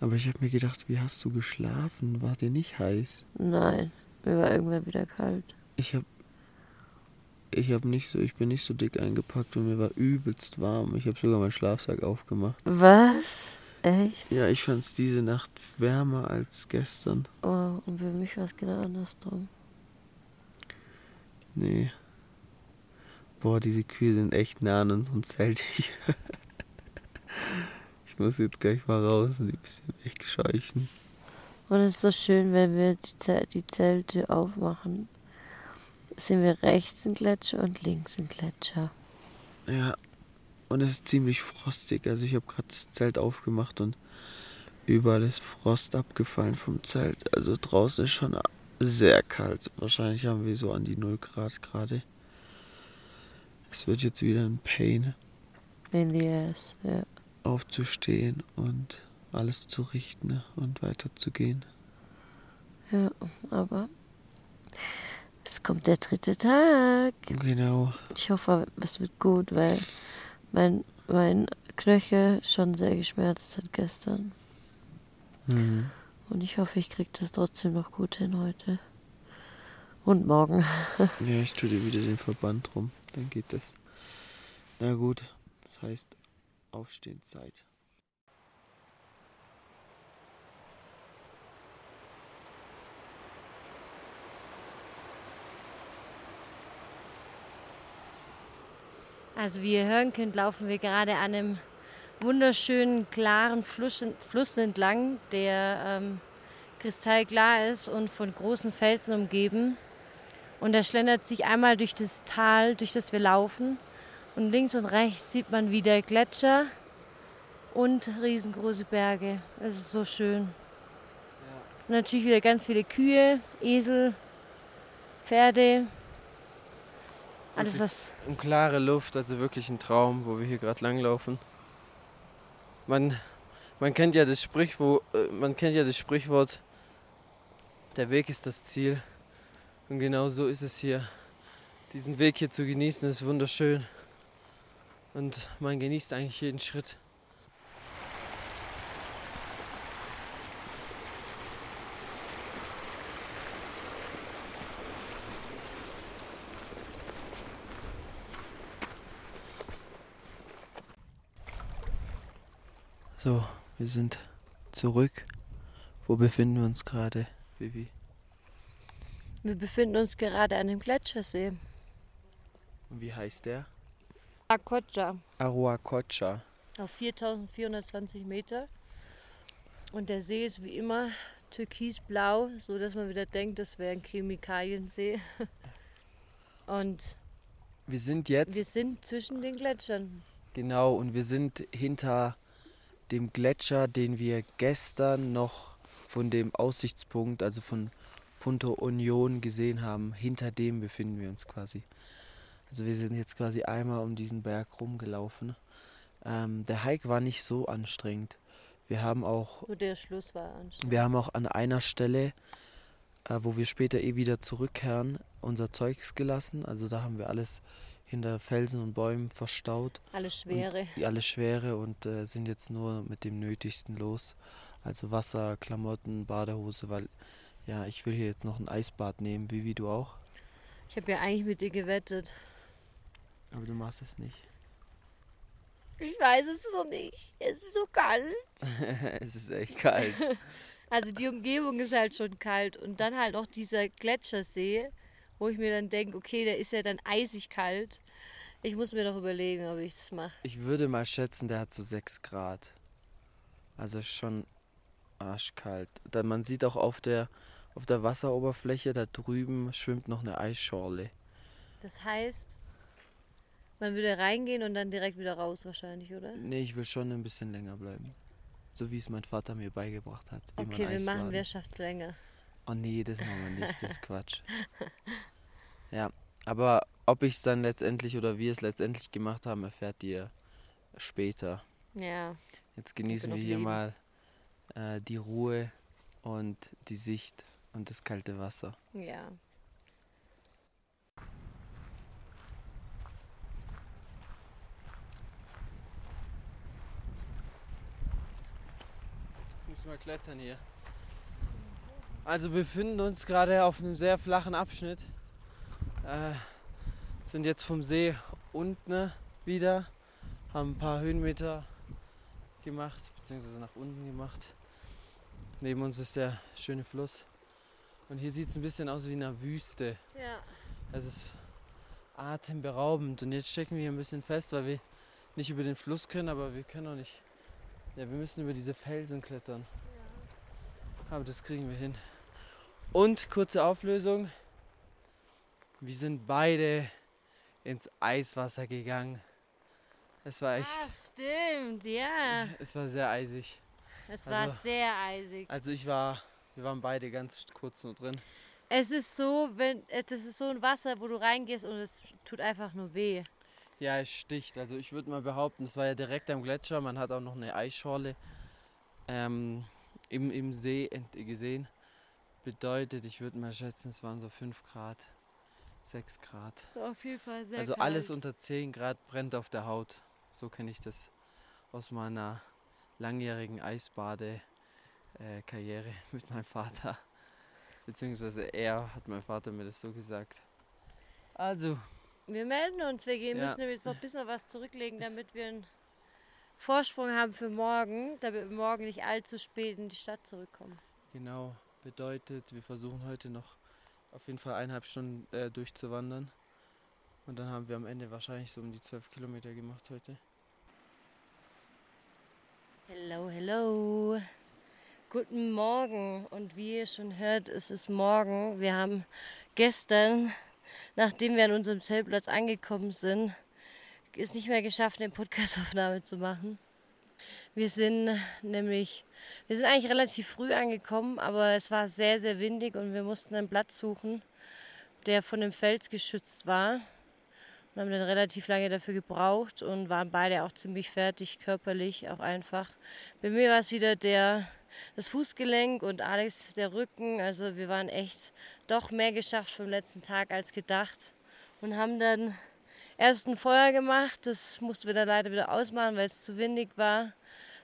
Aber ich habe mir gedacht, wie hast du geschlafen? War dir nicht heiß? Nein, mir war irgendwann wieder kalt. Ich habe ich habe nicht so, ich bin nicht so dick eingepackt und mir war übelst warm. Ich habe sogar meinen Schlafsack aufgemacht. Was? Echt? Ja, ich fand's diese Nacht wärmer als gestern. Oh, und für mich war es genau andersrum. Nee. Boah, diese Kühe sind echt nah an unserem Zelt hier. <laughs> Ich muss jetzt gleich mal raus und die bisschen wegscheuchen. Und es ist so schön, wenn wir die, Zel die Zelte aufmachen, sehen wir rechts einen Gletscher und links einen Gletscher. Ja. Und es ist ziemlich frostig. Also ich habe gerade das Zelt aufgemacht und überall ist Frost abgefallen vom Zelt. Also draußen ist schon sehr kalt. Wahrscheinlich haben wir so an die 0 Grad gerade. Es wird jetzt wieder ein Pain, In die ass, ja. aufzustehen und alles zu richten und weiterzugehen. Ja, aber es kommt der dritte Tag. Genau. Ich hoffe, es wird gut, weil mein, mein Knöchel schon sehr geschmerzt hat gestern. Mhm. Und ich hoffe, ich kriege das trotzdem noch gut hin heute. Und morgen. <laughs> Ja, ich tue dir wieder den Verband rum. Dann geht das. Na gut. Das heißt, Aufstehenzeit. Also wie ihr hören könnt, laufen wir gerade an einem wunderschönen, klaren Fluss, Fluss entlang, der ähm, kristallklar ist und von großen Felsen umgeben. Und er schlendert sich einmal durch das Tal, durch das wir laufen. Und links und rechts sieht man wieder Gletscher und riesengroße Berge. Es ist so schön. Und natürlich wieder ganz viele Kühe, Esel, Pferde. Alles was. Und klare Luft, also wirklich ein Traum, wo wir hier gerade langlaufen. Man, man kennt ja das Sprichwort, äh, man kennt ja das Sprichwort, der Weg ist das Ziel. Und genau so ist es hier. Diesen Weg hier zu genießen ist wunderschön. Und man genießt eigentlich jeden Schritt. So, wir sind zurück. Wo befinden wir uns gerade, Vivi? Wir befinden uns gerade an dem Gletschersee. Und wie heißt der? Akocha. Aruacocha. Auf 4420 Meter. Und der See ist wie immer türkisblau, so dass man wieder denkt, das wäre ein Chemikaliensee. <laughs> Und Wir sind jetzt wir sind zwischen den Gletschern. Genau, und wir sind hinter dem Gletscher, den wir gestern noch von dem Aussichtspunkt, also von Punto Union gesehen haben. Hinter dem befinden wir uns quasi. Also wir sind jetzt quasi einmal um diesen Berg rumgelaufen. Ähm, der Hike war nicht so anstrengend. Wir haben auch, Nur der Schluss war anstrengend. wir haben auch an einer Stelle, äh, wo wir später eh wieder zurückkehren, unser Zeugs gelassen. Also da haben wir alles hinter Felsen und Bäumen verstaut. Alles Schwere. Und alles Schwere und äh, sind jetzt nur mit dem Nötigsten los. Also Wasser, Klamotten, Badehose, weil ja, ich will hier jetzt noch ein Eisbad nehmen, wie, wie du auch. Ich habe ja eigentlich mit dir gewettet. Aber du machst es nicht. Ich weiß es doch nicht. Es ist so kalt. <laughs> es ist echt kalt. <laughs> Also die Umgebung ist halt schon kalt. Und dann halt auch dieser Gletschersee, wo ich mir dann denke, okay, der ist ja dann eisig kalt. Ich muss mir doch überlegen, ob ich es mache. Ich würde mal schätzen, der hat so 6 Grad. Also schon arschkalt. Da, man sieht auch auf der, auf der Wasseroberfläche, da drüben schwimmt noch eine Eisschorle. Das heißt, man würde reingehen und dann direkt wieder raus wahrscheinlich, oder? Nee, ich will schon ein bisschen länger bleiben. So wie es mein Vater mir beigebracht hat. Okay, man wir machen schafft länger. Oh nee, das machen wir nicht, das ist <laughs> Quatsch. Ja, aber ob ich es dann letztendlich oder wir es letztendlich gemacht haben, erfährt ihr später. Ja. Jetzt genießen wir hier leben. mal äh, die Ruhe und die Sicht und das kalte Wasser. Ja. Ich muss mal klettern hier. Also befinden uns gerade auf einem sehr flachen Abschnitt. Äh, sind jetzt vom See unten wieder, haben ein paar Höhenmeter gemacht, beziehungsweise nach unten gemacht. Neben uns ist der schöne Fluss. Und hier sieht es ein bisschen aus wie in einer Wüste. Ja. Es ist atemberaubend. Und jetzt stecken wir hier ein bisschen fest, weil wir nicht über den Fluss können, aber wir können auch nicht. Ja, wir müssen über diese Felsen klettern. Aber das kriegen wir hin. Und kurze Auflösung. Wir sind beide ins Eiswasser gegangen. Es war echt, Ah, stimmt, ja. es war sehr eisig. Es war Also- sehr eisig. Also ich war, wir waren beide ganz kurz nur drin. Es ist so, wenn äh, das ist so ein Wasser, wo du reingehst und es tut einfach nur weh. Ja, es sticht. Also ich würde mal behaupten, es war ja direkt am Gletscher. Man hat auch noch eine Eisschorle ähm, im, im See gesehen. Bedeutet, ich würde mal schätzen, es waren so 5 Grad, 6 Grad. Auf jeden Fall sehr also alles unter 10 Grad brennt auf der Haut. So kenne ich das aus meiner langjährigen Eisbade-Karriere <laughs> mit meinem Vater. Beziehungsweise er hat mein Vater mir das so gesagt. Also, Wir melden uns, wir gehen, Ja. müssen jetzt noch ein bisschen was zurücklegen, damit wir einen Vorsprung haben für morgen, damit wir morgen nicht allzu spät in die Stadt zurückkommen. Genau, bedeutet, wir versuchen heute noch auf jeden Fall eineinhalb Stunden äh, durchzuwandern. Und dann haben wir am Ende wahrscheinlich so um die 12 Kilometer gemacht heute. Hello, hello. Guten Morgen. Und wie ihr schon hört, es ist morgen. Wir haben gestern, nachdem wir an unserem Zeltplatz angekommen sind, es nicht mehr geschafft, eine Podcastaufnahme zu machen. Wir sind nämlich, wir sind eigentlich relativ früh angekommen, aber es war sehr, sehr windig und wir mussten einen Platz suchen, der von dem Fels geschützt war. Und haben dann relativ lange dafür gebraucht und waren beide auch ziemlich fertig, körperlich auch einfach. Bei mir war es wieder der, das Fußgelenk und Alex der Rücken. Also wir waren echt doch mehr geschafft vom letzten Tag als gedacht und haben dann erst ein Feuer gemacht. Das mussten wir dann leider wieder ausmachen, weil es zu windig war.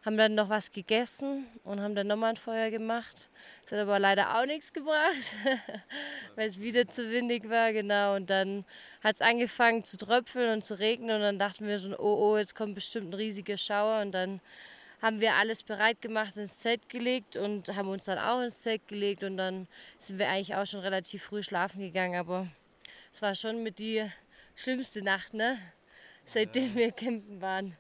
Haben dann noch was gegessen und haben dann nochmal ein Feuer gemacht. Das hat aber leider auch nichts gebracht, <laughs> weil es wieder zu windig war. Genau. Und dann hat es angefangen zu tröpfeln und zu regnen. Und dann dachten wir schon, oh, oh, jetzt kommt bestimmt ein riesiger Schauer. Und dann haben wir alles bereit gemacht, ins Zelt gelegt und haben uns dann auch ins Zelt gelegt. Und dann sind wir eigentlich auch schon relativ früh schlafen gegangen. Aber es war schon mit die schlimmste Nacht, ne? Seitdem ja. wir campen waren.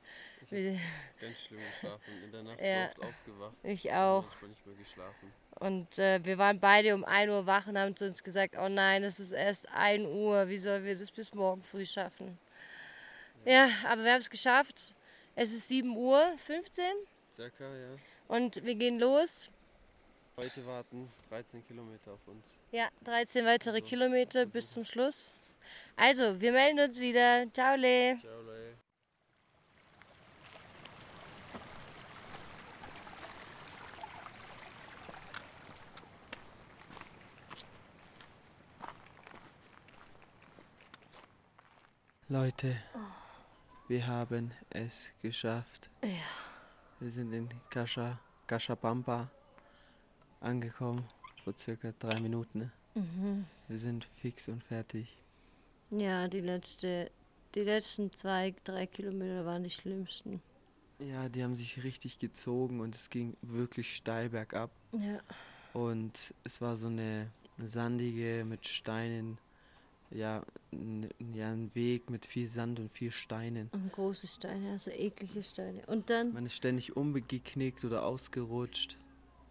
Ich ganz schlimm geschlafen. In der Nacht ja. so oft aufgewacht. Ich auch. Ich nicht mehr geschlafen. Und äh, wir waren beide um 1 Uhr wach und haben zu uns gesagt, oh nein, es ist erst 1 Uhr, wie sollen wir das bis morgen früh schaffen? Ja, ja aber wir haben es geschafft. Es ist 7 Uhr 15. Circa, ja. Und wir gehen los. Heute warten 13 Kilometer auf uns. Ja, 13 weitere also, Kilometer also. bis zum Schluss. Also, wir melden uns wieder. Ciao, Le. Ciao, Le. Leute, wir haben es geschafft. Ja. Wir sind in Kasha, Kashapampa angekommen vor circa drei Minuten. Mhm. Wir sind fix und fertig. Ja, die, letzte, die letzten zwei, drei Kilometer waren die schlimmsten. Ja, die haben sich richtig gezogen und es ging wirklich steil bergab. Ja. Und es war so eine sandige, mit Steinen, ja, ja, ein Weg mit viel Sand und viel Steinen. Und große Steine, also eklige Steine. Und dann. Man ist ständig umgeknickt oder ausgerutscht.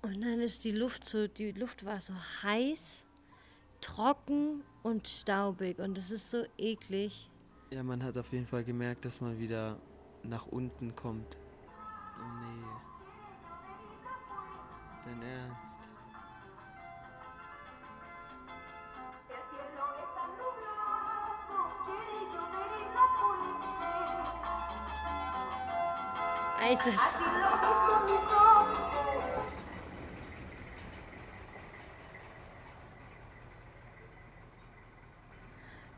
Und dann ist die Luft so, die Luft war so heiß trocken und staubig und es ist so eklig. Ja, man hat auf jeden Fall gemerkt, dass man wieder nach unten kommt. Oh nee. Dein Ernst. Eises.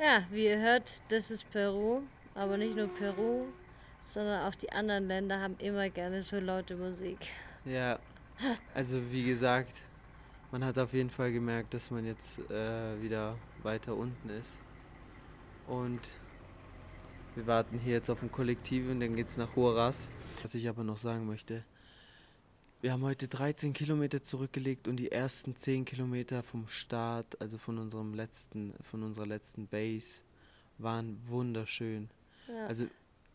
Ja, wie ihr hört, das ist Peru. Aber nicht nur Peru, sondern auch die anderen Länder haben immer gerne so laute Musik. Ja, also wie gesagt, man hat auf jeden Fall gemerkt, dass man jetzt äh, wieder weiter unten ist. Und wir warten hier jetzt auf ein Kollektiv und dann geht's nach Huaraz. Was ich aber noch sagen möchte, wir haben heute 13 Kilometer zurückgelegt und die ersten 10 Kilometer vom Start, also von unserem letzten, von unserer letzten Base, waren wunderschön. Ja. Also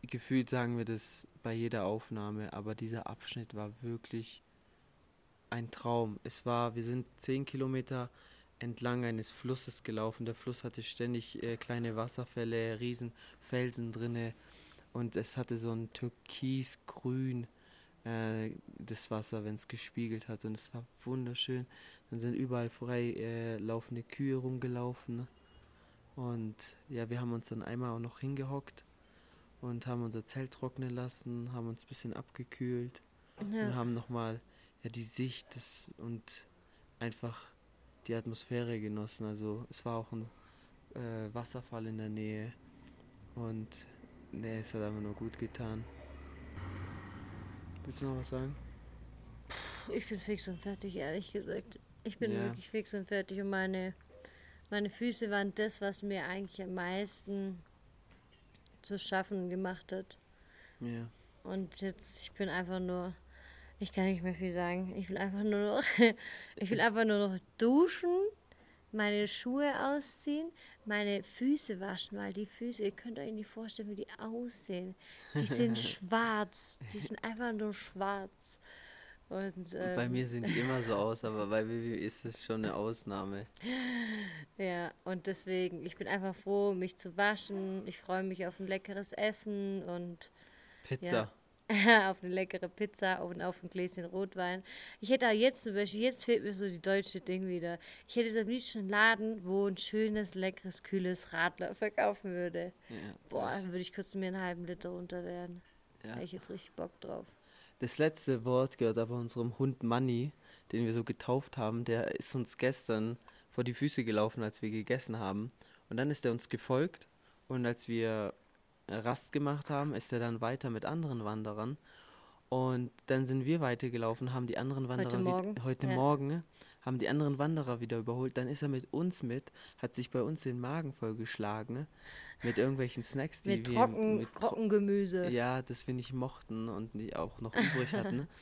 gefühlt sagen wir das bei jeder Aufnahme, aber dieser Abschnitt war wirklich ein Traum. Es war, wir sind 10 Kilometer entlang eines Flusses gelaufen. Der Fluss hatte ständig äh, kleine Wasserfälle, riesen Felsen drinne und es hatte so ein türkisgrün äh, das Wasser, wenn es gespiegelt hat. Und es war wunderschön. Dann sind überall frei äh, laufende Kühe rumgelaufen. Und ja, wir haben uns dann einmal auch noch hingehockt und haben unser Zelt trocknen lassen, haben uns ein bisschen abgekühlt ja. und haben nochmal ja, die Sicht des, und einfach die Atmosphäre genossen. Also es war auch ein äh, Wasserfall in der Nähe und nee, es hat einfach nur gut getan. Willst du noch was sagen? Ich bin fix und fertig, ehrlich gesagt. Ich bin ja. wirklich fix und fertig und meine, meine Füße waren das, was mir eigentlich am meisten zu schaffen gemacht hat. Ja. Und jetzt, ich bin einfach nur, ich kann nicht mehr viel sagen. Ich will einfach nur noch, <laughs> ich will einfach nur noch duschen, meine Schuhe ausziehen, meine Füße waschen, weil die Füße, ihr könnt euch nicht vorstellen, wie die aussehen. Die <laughs> sind schwarz. Die sind einfach nur schwarz. Und, ähm, bei mir sehen die immer so aus, aber bei Vivi ist es schon eine Ausnahme. <laughs> Ja, und deswegen, ich bin einfach froh, mich zu waschen. Ich freue mich auf ein leckeres Essen und Pizza. <laughs> auf eine leckere Pizza und auf ein Gläschen Rotwein. Ich hätte jetzt zum Beispiel, jetzt fehlt mir so die deutsche Ding wieder. Ich hätte am liebsten einen Laden, wo ein schönes, leckeres, kühles Radler <laughs> verkaufen würde. Ja, Boah, dann würde ich kurz mir einen halben Liter runterlernen. Ja. Da hätte ich jetzt richtig Bock drauf. Das letzte Wort gehört aber unserem Hund Manny, den wir so getauft haben. Der ist uns gestern vor die Füße gelaufen, als wir gegessen haben. Und dann ist er uns gefolgt. Und als wir Rast gemacht haben, ist er dann weiter mit anderen Wanderern. Und dann sind wir weitergelaufen, haben die anderen Wanderer Heute Morgen, heute ja. Morgen haben die anderen Wanderer wieder überholt. Dann ist er mit uns mit, hat sich bei uns den Magen vollgeschlagen mit irgendwelchen Snacks, die Mit, wir Trocken, mit Tro- Trockengemüse. ja, das wir nicht mochten und die auch noch übrig hatten. <laughs>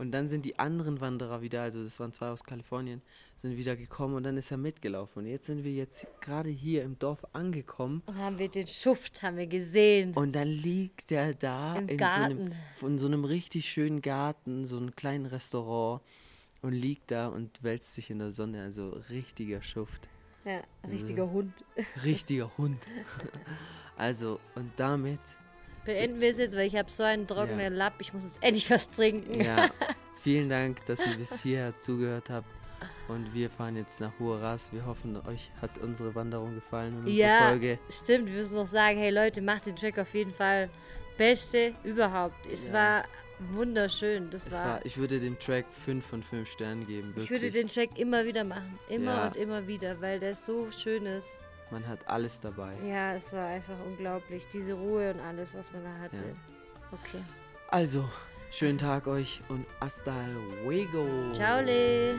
Und dann sind die anderen Wanderer wieder, also das waren zwei aus Kalifornien, sind wieder gekommen und dann ist er mitgelaufen. Und jetzt sind wir jetzt gerade hier im Dorf angekommen Und haben wir den Schuft, haben wir gesehen. und dann liegt er da Im in so, einem, Garten. in so einem richtig schönen Garten, so einem kleinen Restaurant und liegt da und wälzt sich in der Sonne. Also richtiger Schuft, Ja, ein richtiger Hund. richtiger Hund. <laughs> Also und damit Beenden wir es jetzt, weil ich habe so einen trockenen Ja. Lapp. Ich muss jetzt endlich was trinken. Ja, <laughs> vielen Dank, dass ihr bis hierher zugehört habt. Und wir fahren jetzt nach Huaraz. Wir hoffen, euch hat unsere Wanderung gefallen und unsere Ja, Folge. stimmt. Wir müssen noch sagen, hey Leute, macht den Track auf jeden Fall beste überhaupt. Es Ja. war wunderschön. Das war, war, ich würde dem Track 5 von 5 Sternen geben. Wirklich. ich würde den Track immer wieder machen. Immer Ja. und immer wieder, weil der so schön ist. Man hat alles dabei. Ja, es war einfach unglaublich. Diese Ruhe und alles, was man da hatte. Ja. Okay. Also, schönen Tag euch und hasta luego. Ciao, Le.